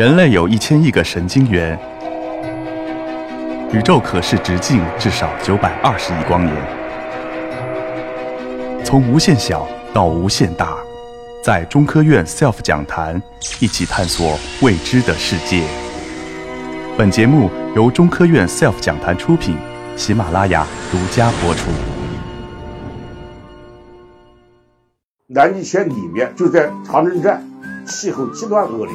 人类有一千亿个神经元，宇宙可视直径至少九百二十亿光年。从无限小到无限大，在中科院 SELF 讲坛一起探索未知的世界。本节目由中科院 SELF 讲坛出品，喜马拉雅独家播出。南极圈里面就在长城站，气候极端恶劣。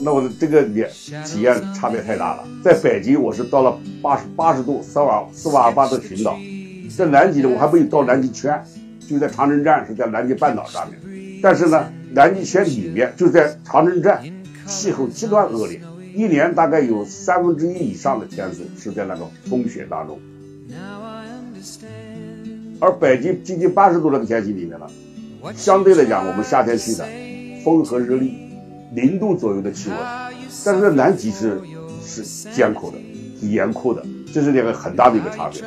那我的这个脸体验差别太大了。在北极，我是到了八十八十度斯瓦斯瓦尔巴特群岛；在南极呢，我还没有到南极圈，就在长城站，是在南极半岛上面。但是呢，南极圈里面就在长城站，气候极端恶劣，一年大概有三分之一以上的天数是在那个风雪当中。而北极接近八十度那个天气里面呢？相对来讲，我们夏天去的风和日丽，零度左右的气温，但是南极是是艰苦的，是严酷的，这是两个很大的一个差别。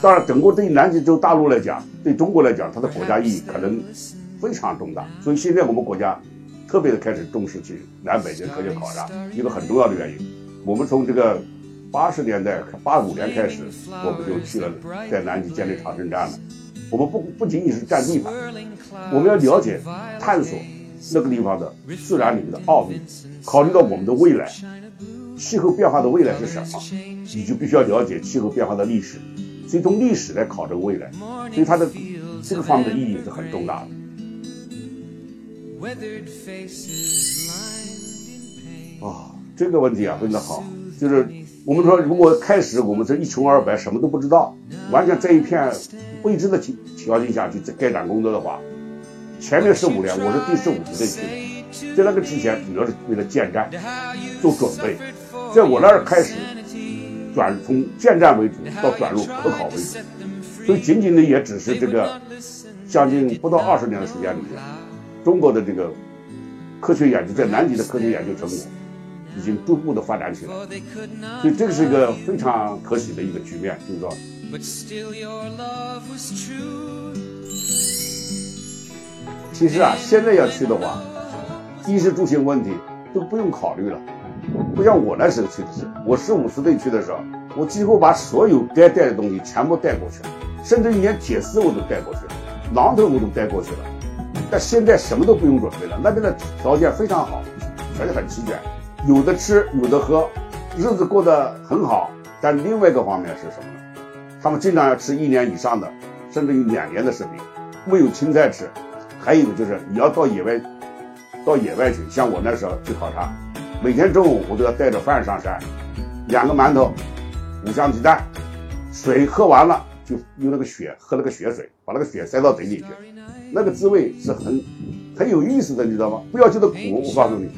当然，整个对于南极洲大陆来讲，对中国来讲，它的国家意义可能非常重大。所以现在我们国家特别的开始重视去南北极科学考察，一个很重要的原因，我们从这个。八十年代八五年开始，我们就去了在南极建立长城站了。我们不不仅仅是占地盘，我们要了解、探索那个地方的自然里面的奥秘。考虑到我们的未来，气候变化的未来是什么，你就必须要了解气候变化的历史。所以从历史来考证未来，所以它的这个方面的意义是很重大的。哦，这个问题啊，问得好，就是。我们说，如果开始我们这一穷二白，什么都不知道，完全在一片未知的情条件下去开展工作的话，前面十五年我是第十五支队去的，在那个之前主要是为了建站做准备，在我那儿开始转从建站为主到转入科考为主，所以仅仅的也只是这个将近不到二十年的时间里面，中国的这个科学研究在南极的科学研究成果。已经逐步的发展起来，所以这个是一个非常可喜的一个局面，就是说。其实啊，现在要去的话，衣食住行问题都不用考虑了，不像我那时候去的时候，我十五十岁去的时候，我几乎把所有该带的东西全部带过去了，甚至于连铁丝我都带过去了，榔头我都带过去了。但现在什么都不用准备了，那边的条件非常好，而且很齐全。有的吃，有的喝，日子过得很好。但另外一个方面是什么呢？他们经常要吃一年以上的，甚至于两年的食品，没有青菜吃。还有一个就是你要到野外，到野外去，像我那时候去考察，每天中午我都要带着饭上山，两个馒头，五香鸡蛋，水喝完了就用那个血喝那个血水，把那个血塞到嘴里去，那个滋味是很。很有意思的，你知道吗？不要觉得苦，我告诉你，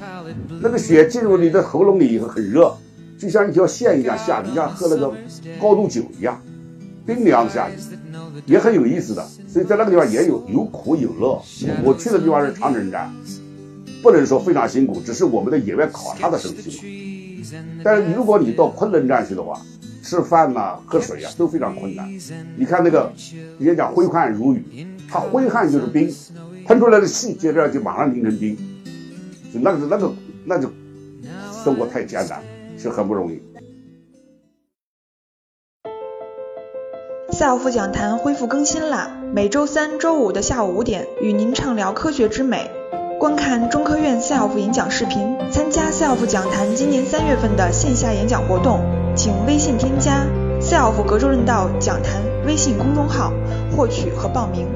那个血进入你的喉咙里以后很热，就像一条线一样下去，像喝那个高度酒一样，冰凉的下去，也很有意思的。所以在那个地方也有有苦有乐。我去的地方是长城站，不能说非常辛苦，只是我们的野外考察的时候辛苦。但是如果你到昆仑站去的话，吃饭呐、喝水呀都非常困难。你看那个人家讲挥汗如雨，他挥汗就是冰。喷出来的气，接着就马上凝成冰，就那个那个那就生活太艰难，是很不容易。赛奥夫讲坛恢复更新啦，每周三、周五的下午五点，与您畅聊科学之美。观看中科院 SELF 演讲视频，参加 SELF 讲坛今年三月份的线下演讲活动，请微信添加 SELF 格州论道讲坛微信公众号，获取和报名。